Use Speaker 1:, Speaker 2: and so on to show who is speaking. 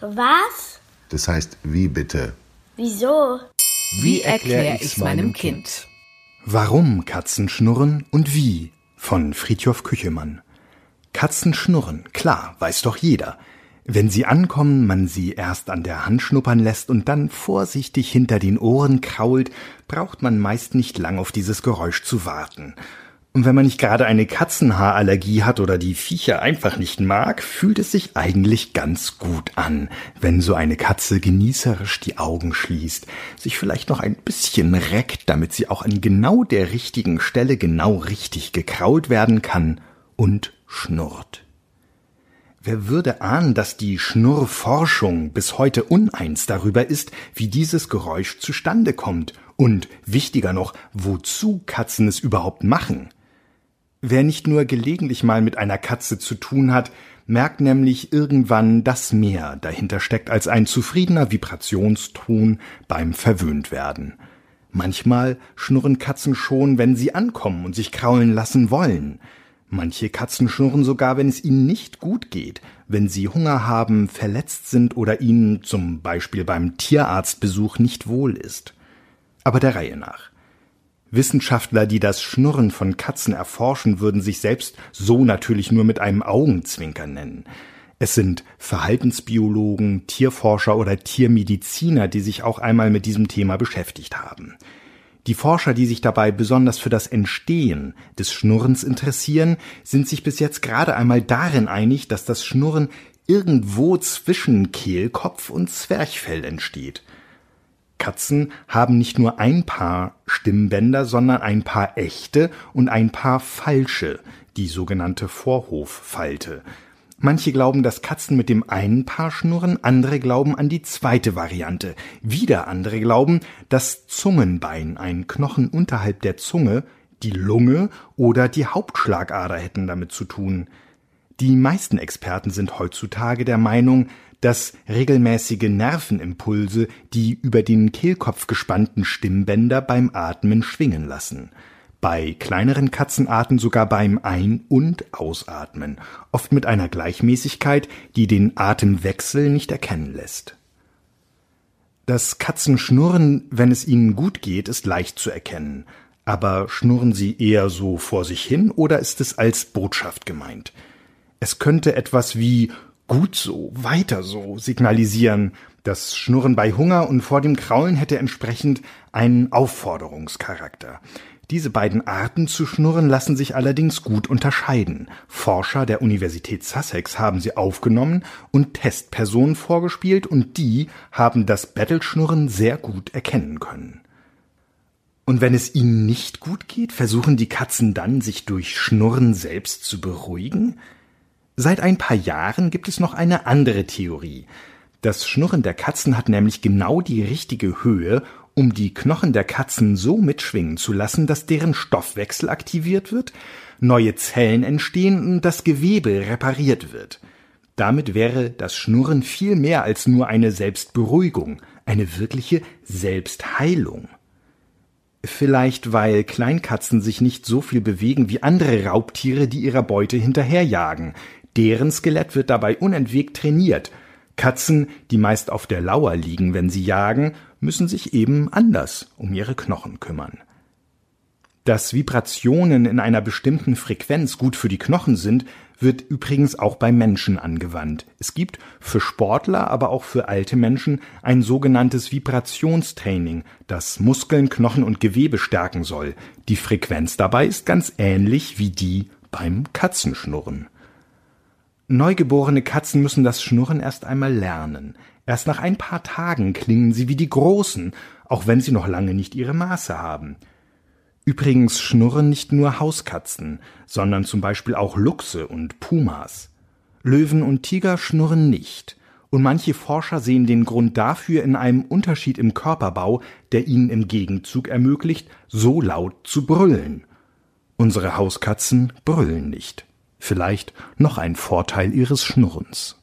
Speaker 1: Was?
Speaker 2: Das heißt, wie bitte?
Speaker 1: Wieso?
Speaker 3: Wie erkläre ich's meinem Kind?
Speaker 4: Warum Katzen schnurren und wie von Friedhof Küchemann. Katzen schnurren, klar, weiß doch jeder. Wenn sie ankommen, man sie erst an der Hand schnuppern lässt und dann vorsichtig hinter den Ohren krault, braucht man meist nicht lang auf dieses Geräusch zu warten. Und wenn man nicht gerade eine Katzenhaarallergie hat oder die Viecher einfach nicht mag, fühlt es sich eigentlich ganz gut an, wenn so eine Katze genießerisch die Augen schließt, sich vielleicht noch ein bisschen reckt, damit sie auch an genau der richtigen Stelle genau richtig gekrault werden kann und schnurrt. Wer würde ahnen, dass die Schnurrforschung bis heute uneins darüber ist, wie dieses Geräusch zustande kommt und wichtiger noch, wozu Katzen es überhaupt machen? Wer nicht nur gelegentlich mal mit einer Katze zu tun hat, merkt nämlich irgendwann, dass mehr dahinter steckt als ein zufriedener Vibrationston beim Verwöhntwerden. Manchmal schnurren Katzen schon, wenn sie ankommen und sich kraulen lassen wollen. Manche Katzen schnurren sogar, wenn es ihnen nicht gut geht, wenn sie Hunger haben, verletzt sind oder ihnen zum Beispiel beim Tierarztbesuch nicht wohl ist. Aber der Reihe nach. Wissenschaftler, die das Schnurren von Katzen erforschen, würden sich selbst so natürlich nur mit einem Augenzwinker nennen. Es sind Verhaltensbiologen, Tierforscher oder Tiermediziner, die sich auch einmal mit diesem Thema beschäftigt haben. Die Forscher, die sich dabei besonders für das Entstehen des Schnurrens interessieren, sind sich bis jetzt gerade einmal darin einig, dass das Schnurren irgendwo zwischen Kehlkopf und Zwerchfell entsteht. Katzen haben nicht nur ein Paar Stimmbänder, sondern ein paar echte und ein paar falsche, die sogenannte Vorhoffalte. Manche glauben, dass Katzen mit dem einen Paar schnurren, andere glauben an die zweite Variante. Wieder andere glauben, das Zungenbein, ein Knochen unterhalb der Zunge, die Lunge oder die Hauptschlagader hätten damit zu tun. Die meisten Experten sind heutzutage der Meinung, dass regelmäßige Nervenimpulse die über den Kehlkopf gespannten Stimmbänder beim Atmen schwingen lassen. Bei kleineren Katzenarten sogar beim Ein- und Ausatmen, oft mit einer Gleichmäßigkeit, die den Atemwechsel nicht erkennen lässt. Dass Katzen schnurren, wenn es ihnen gut geht, ist leicht zu erkennen. Aber schnurren sie eher so vor sich hin oder ist es als Botschaft gemeint? Es könnte etwas wie gut so, weiter so signalisieren. Das Schnurren bei Hunger und vor dem Kraulen hätte entsprechend einen Aufforderungscharakter. Diese beiden Arten zu schnurren lassen sich allerdings gut unterscheiden. Forscher der Universität Sussex haben sie aufgenommen und Testpersonen vorgespielt und die haben das Battle-Schnurren sehr gut erkennen können. Und wenn es ihnen nicht gut geht, versuchen die Katzen dann, sich durch Schnurren selbst zu beruhigen? Seit ein paar Jahren gibt es noch eine andere Theorie. Das Schnurren der Katzen hat nämlich genau die richtige Höhe, um die Knochen der Katzen so mitschwingen zu lassen, dass deren Stoffwechsel aktiviert wird, neue Zellen entstehen und das Gewebe repariert wird. Damit wäre das Schnurren viel mehr als nur eine Selbstberuhigung, eine wirkliche Selbstheilung. Vielleicht weil Kleinkatzen sich nicht so viel bewegen wie andere Raubtiere, die ihrer Beute hinterherjagen, Deren Skelett wird dabei unentwegt trainiert. Katzen, die meist auf der Lauer liegen, wenn sie jagen, müssen sich eben anders um ihre Knochen kümmern. Dass Vibrationen in einer bestimmten Frequenz gut für die Knochen sind, wird übrigens auch bei Menschen angewandt. Es gibt für Sportler, aber auch für alte Menschen ein sogenanntes Vibrationstraining, das Muskeln, Knochen und Gewebe stärken soll. Die Frequenz dabei ist ganz ähnlich wie die beim Katzenschnurren. Neugeborene Katzen müssen das Schnurren erst einmal lernen. Erst nach ein paar Tagen klingen sie wie die Großen, auch wenn sie noch lange nicht ihre Maße haben. Übrigens schnurren nicht nur Hauskatzen, sondern zum Beispiel auch Luchse und Pumas. Löwen und Tiger schnurren nicht, und manche Forscher sehen den Grund dafür in einem Unterschied im Körperbau, der ihnen im Gegenzug ermöglicht, so laut zu brüllen. Unsere Hauskatzen brüllen nicht vielleicht noch ein Vorteil ihres Schnurrens.